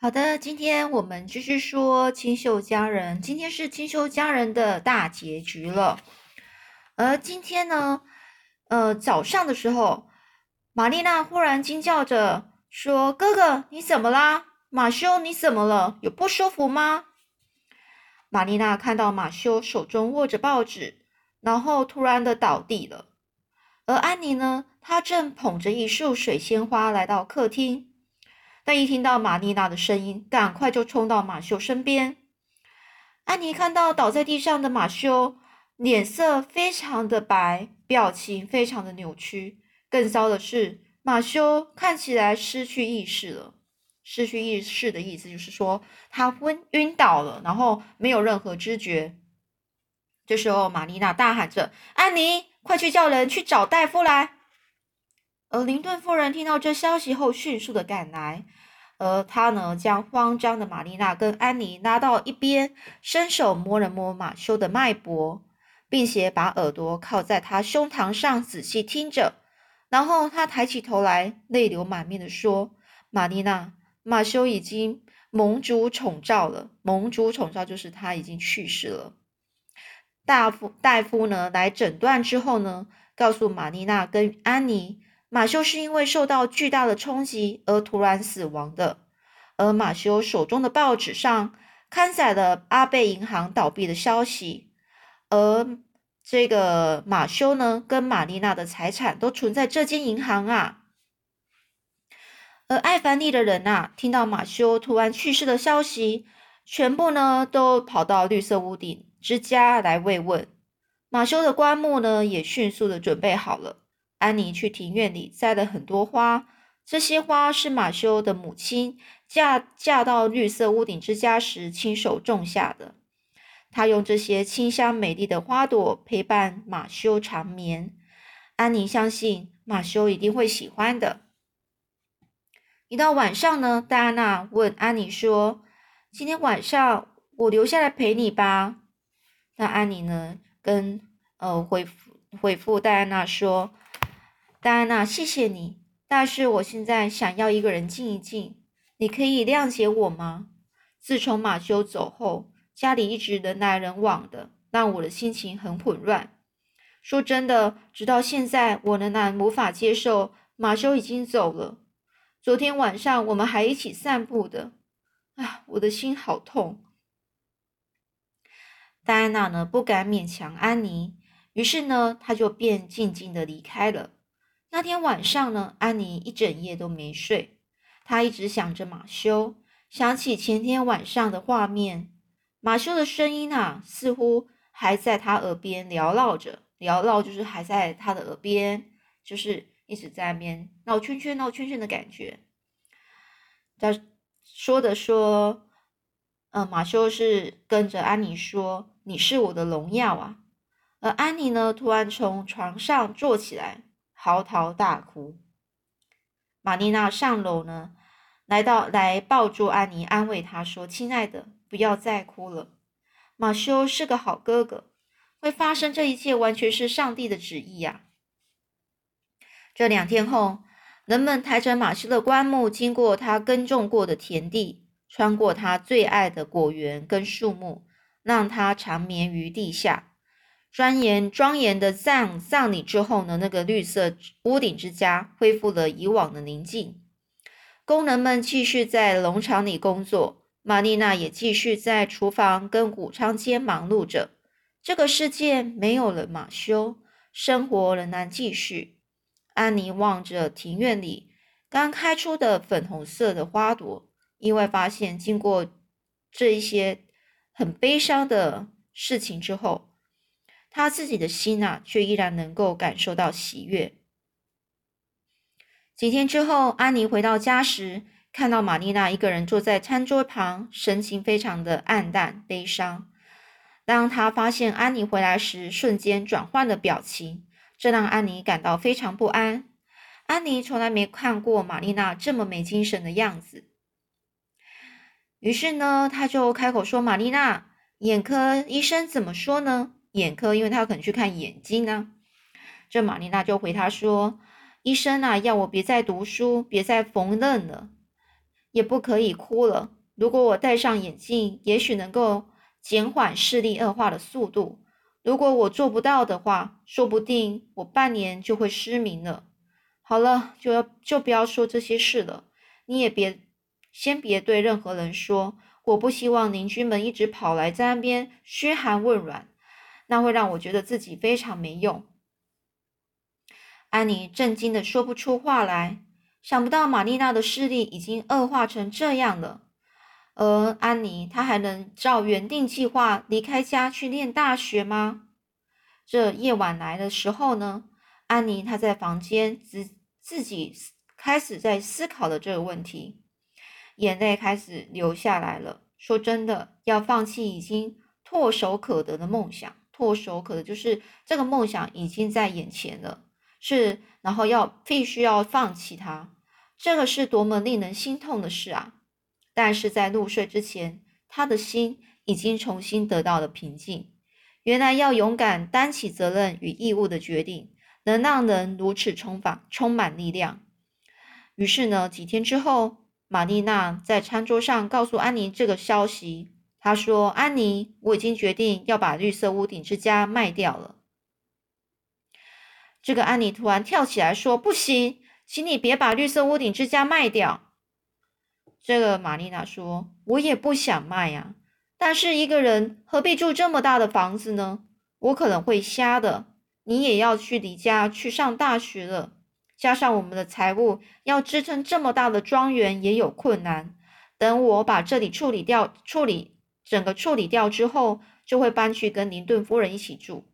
好的，今天我们继续说清秀佳人。今天是清秀佳人的大结局了。而今天呢，呃，早上的时候，玛丽娜忽然惊叫着说：“哥哥，你怎么啦？马修，你怎么了？有不舒服吗？”玛丽娜看到马修手中握着报纸，然后突然的倒地了。而安妮呢，她正捧着一束水仙花来到客厅。但一听到玛丽娜的声音，赶快就冲到马修身边。安妮看到倒在地上的马修，脸色非常的白，表情非常的扭曲。更糟的是，马修看起来失去意识了。失去意识的意思就是说他昏晕倒了，然后没有任何知觉。这时候，玛丽娜大喊着：“安妮，快去叫人去找大夫来！”而林顿夫人听到这消息后，迅速的赶来。而他呢，将慌张的玛丽娜跟安妮拉到一边，伸手摸了摸马修的脉搏，并且把耳朵靠在他胸膛上仔细听着。然后他抬起头来，泪流满面的说：“玛丽娜，马修已经蒙主宠召了。蒙主宠召就是他已经去世了。大夫大夫呢来诊断之后呢，告诉玛丽娜跟安妮。”马修是因为受到巨大的冲击而突然死亡的，而马修手中的报纸上刊载了阿贝银行倒闭的消息，而这个马修呢，跟玛丽娜的财产都存在这间银行啊。而艾凡利的人呐，听到马修突然去世的消息，全部呢都跑到绿色屋顶之家来慰问。马修的棺木呢，也迅速的准备好了。安妮去庭院里摘了很多花，这些花是马修的母亲嫁嫁到绿色屋顶之家时亲手种下的。她用这些清香美丽的花朵陪伴马修长眠。安妮相信马修一定会喜欢的。一到晚上呢，戴安娜问安妮说：“今天晚上我留下来陪你吧？”那安妮呢，跟呃回复回复戴安娜说。戴安娜，谢谢你。但是我现在想要一个人静一静，你可以谅解我吗？自从马修走后，家里一直人来人往的，让我的心情很混乱。说真的，直到现在，我仍然无法接受马修已经走了。昨天晚上我们还一起散步的，啊，我的心好痛。戴安娜呢，不敢勉强安妮，于是呢，她就便静静的离开了。那天晚上呢，安妮一整夜都没睡。她一直想着马修，想起前天晚上的画面。马修的声音啊，似乎还在他耳边缭绕着，缭绕就是还在他的耳边，就是一直在那边闹圈圈、闹圈圈的感觉。他说的说，嗯，马修是跟着安妮说：“你是我的荣耀啊。”而安妮呢，突然从床上坐起来。嚎啕大哭。玛丽娜上楼呢，来到来抱住安妮，安慰她说：“亲爱的，不要再哭了。马修是个好哥哥，会发生这一切完全是上帝的旨意呀。”这两天后，人们抬着马修的棺木，经过他耕种过的田地，穿过他最爱的果园跟树木，让他长眠于地下。庄严庄严的葬葬礼之后呢，那个绿色屋顶之家恢复了以往的宁静。工人们继续在农场里工作，玛丽娜也继续在厨房跟谷仓间忙碌着。这个世界没有了马修，生活仍然继续。安妮望着庭院里刚开出的粉红色的花朵，意外发现，经过这一些很悲伤的事情之后。他自己的心呐，却依然能够感受到喜悦。几天之后，安妮回到家时，看到玛丽娜一个人坐在餐桌旁，神情非常的暗淡悲伤。当他发现安妮回来时，瞬间转换了表情，这让安妮感到非常不安。安妮从来没看过玛丽娜这么没精神的样子，于是呢，他就开口说：“玛丽娜，眼科医生怎么说呢？”眼科，因为他可能去看眼睛呢。这玛丽娜就回他说：“医生啊，要我别再读书，别再缝纫了，也不可以哭了。如果我戴上眼镜，也许能够减缓视力恶化的速度。如果我做不到的话，说不定我半年就会失明了。好了，就要就不要说这些事了。你也别先别对任何人说。我不希望邻居们一直跑来在那边嘘寒问暖，那会让我觉得自己非常没用。安妮震惊的说不出话来，想不到玛丽娜的视力已经恶化成这样了。而安妮，她还能照原定计划离开家去念大学吗？这夜晚来的时候呢，安妮她在房间自自己开始在思考了这个问题，眼泪开始流下来了。说真的，要放弃已经唾手可得的梦想，唾手可得就是这个梦想已经在眼前了，是，然后要必须要放弃它，这个是多么令人心痛的事啊！但是在入睡之前，他的心已经重新得到了平静。原来要勇敢担起责任与义务的决定，能让人如此充满充满力量。于是呢，几天之后，玛丽娜在餐桌上告诉安妮这个消息。他说：“安妮，我已经决定要把绿色屋顶之家卖掉了。”这个安妮突然跳起来说：“不行，请你别把绿色屋顶之家卖掉。”这个玛丽娜说：“我也不想卖呀，但是一个人何必住这么大的房子呢？我可能会瞎的。你也要去离家去上大学了，加上我们的财务要支撑这么大的庄园也有困难。等我把这里处理掉，处理整个处理掉之后，就会搬去跟林顿夫人一起住。”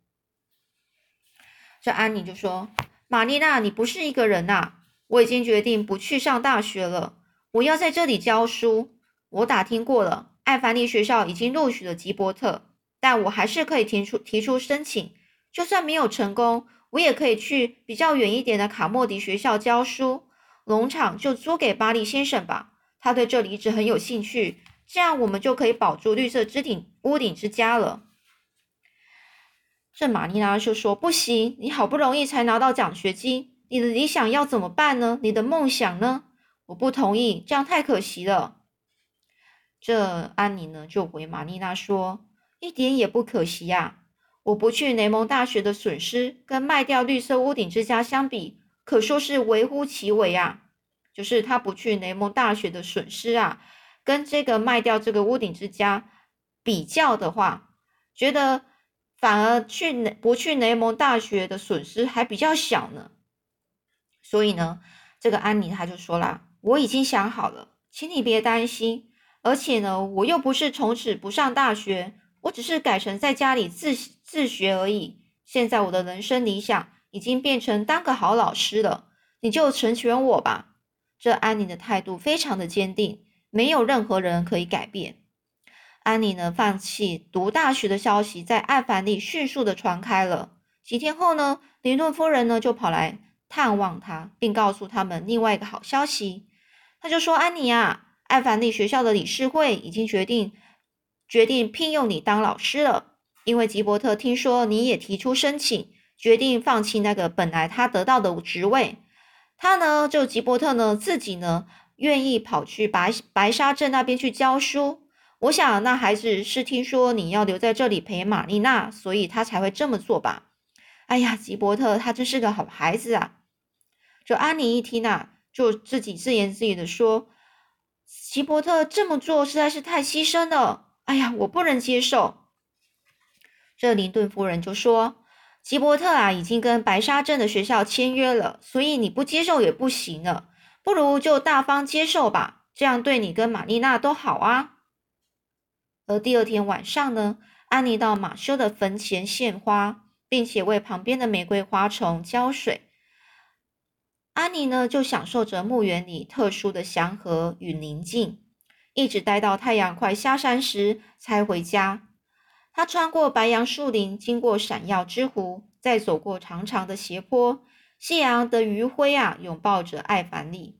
这安妮就说：“玛丽娜，你不是一个人呐！我已经决定不去上大学了。”我要在这里教书。我打听过了，艾凡尼学校已经录取了吉伯特，但我还是可以提出提出申请。就算没有成功，我也可以去比较远一点的卡莫迪学校教书。农场就租给巴利先生吧，他对这里一直很有兴趣。这样我们就可以保住绿色之顶屋顶之家了。这玛丽娜就说：“不行，你好不容易才拿到奖学金，你的理想要怎么办呢？你的梦想呢？”我不同意，这样太可惜了。这安妮呢就回玛丽娜说：“一点也不可惜呀！我不去雷蒙大学的损失，跟卖掉绿色屋顶之家相比，可说是微乎其微啊。就是他不去雷蒙大学的损失啊，跟这个卖掉这个屋顶之家比较的话，觉得反而去不去雷蒙大学的损失还比较小呢。所以呢，这个安妮她就说了。”我已经想好了，请你别担心。而且呢，我又不是从此不上大学，我只是改成在家里自自学而已。现在我的人生理想已经变成当个好老师了，你就成全我吧。这安妮的态度非常的坚定，没有任何人可以改变。安妮呢，放弃读大学的消息在艾凡利迅速的传开了。几天后呢，林顿夫人呢就跑来探望他，并告诉他们另外一个好消息。他就说：“安妮啊，艾凡利学校的理事会已经决定决定聘用你当老师了，因为吉伯特听说你也提出申请，决定放弃那个本来他得到的职位。他呢，就吉伯特呢自己呢愿意跑去白白沙镇那边去教书。我想那孩子是听说你要留在这里陪玛丽娜，所以他才会这么做吧。哎呀，吉伯特他真是个好孩子啊！这安妮一听啊。”就自己自言自语的说：“吉伯特这么做实在是太牺牲了，哎呀，我不能接受。”这林顿夫人就说：“吉伯特啊，已经跟白沙镇的学校签约了，所以你不接受也不行了，不如就大方接受吧，这样对你跟玛丽娜都好啊。”而第二天晚上呢，安妮到马修的坟前献花，并且为旁边的玫瑰花丛浇水。安妮呢，就享受着墓园里特殊的祥和与宁静，一直待到太阳快下山时才回家。她穿过白杨树林，经过闪耀之湖，再走过长长的斜坡。夕阳的余晖啊，拥抱着艾凡利。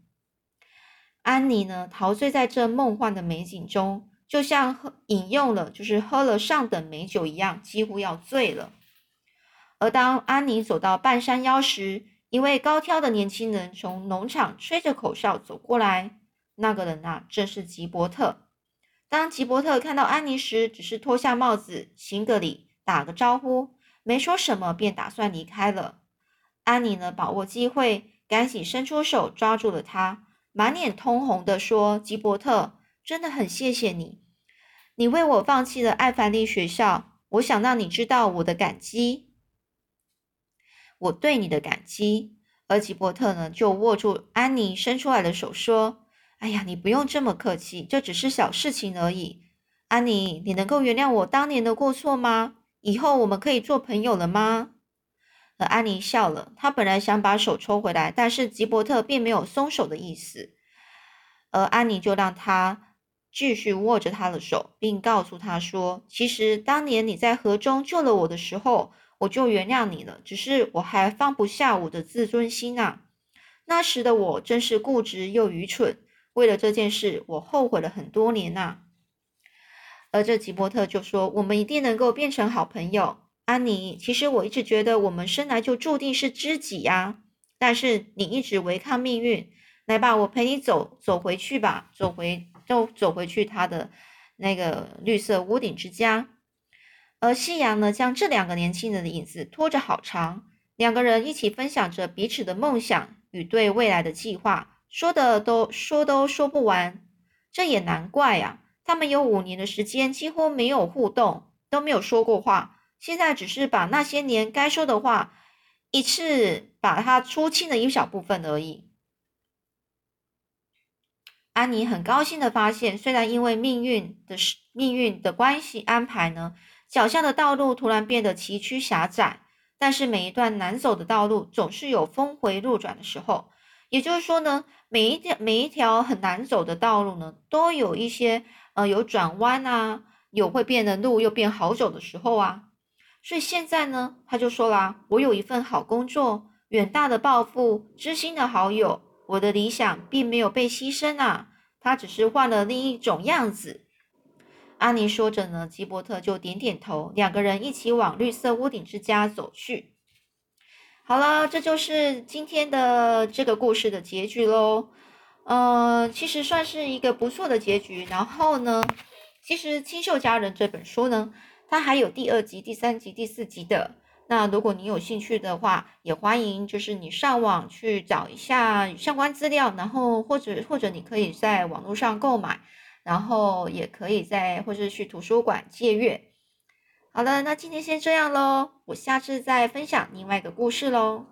安妮呢，陶醉在这梦幻的美景中，就像喝饮用了，就是喝了上等美酒一样，几乎要醉了。而当安妮走到半山腰时，一位高挑的年轻人从农场吹着口哨走过来，那个人啊，正是吉伯特。当吉伯特看到安妮时，只是脱下帽子，行个礼，打个招呼，没说什么，便打算离开了。安妮呢，把握机会，赶紧伸出手抓住了他，满脸通红的说：“吉伯特，真的很谢谢你，你为我放弃了艾凡利学校，我想让你知道我的感激，我对你的感激。”而吉伯特呢，就握住安妮伸出来的手，说：“哎呀，你不用这么客气，这只是小事情而已。安妮，你能够原谅我当年的过错吗？以后我们可以做朋友了吗？”而安妮笑了，她本来想把手抽回来，但是吉伯特并没有松手的意思，而安妮就让他继续握着他的手，并告诉他说：“其实当年你在河中救了我的时候。”我就原谅你了，只是我还放不下我的自尊心啊！那时的我真是固执又愚蠢，为了这件事，我后悔了很多年呐。而这吉伯特就说：“我们一定能够变成好朋友，安妮。其实我一直觉得我们生来就注定是知己呀，但是你一直违抗命运。来吧，我陪你走走回去吧，走回都走回去他的那个绿色屋顶之家。”而夕阳呢，将这两个年轻人的影子拖着好长。两个人一起分享着彼此的梦想与对未来的计划，说的都说都说不完。这也难怪呀，他们有五年的时间几乎没有互动，都没有说过话。现在只是把那些年该说的话一次把它出清了一小部分而已。安妮很高兴的发现，虽然因为命运的命运的关系安排呢。脚下的道路突然变得崎岖狭窄，但是每一段难走的道路总是有峰回路转的时候。也就是说呢，每一条每一条很难走的道路呢，都有一些呃有转弯啊，有会变的路又变好走的时候啊。所以现在呢，他就说啦：“我有一份好工作，远大的抱负，知心的好友，我的理想并没有被牺牲啊，他只是换了另一种样子。”安妮说着呢，吉伯特就点点头，两个人一起往绿色屋顶之家走去。好了，这就是今天的这个故事的结局喽。呃，其实算是一个不错的结局。然后呢，其实《清秀佳人》这本书呢，它还有第二集、第三集、第四集的。那如果你有兴趣的话，也欢迎就是你上网去找一下相关资料，然后或者或者你可以在网络上购买。然后也可以在或者去图书馆借阅。好了，那今天先这样喽，我下次再分享另外一个故事喽。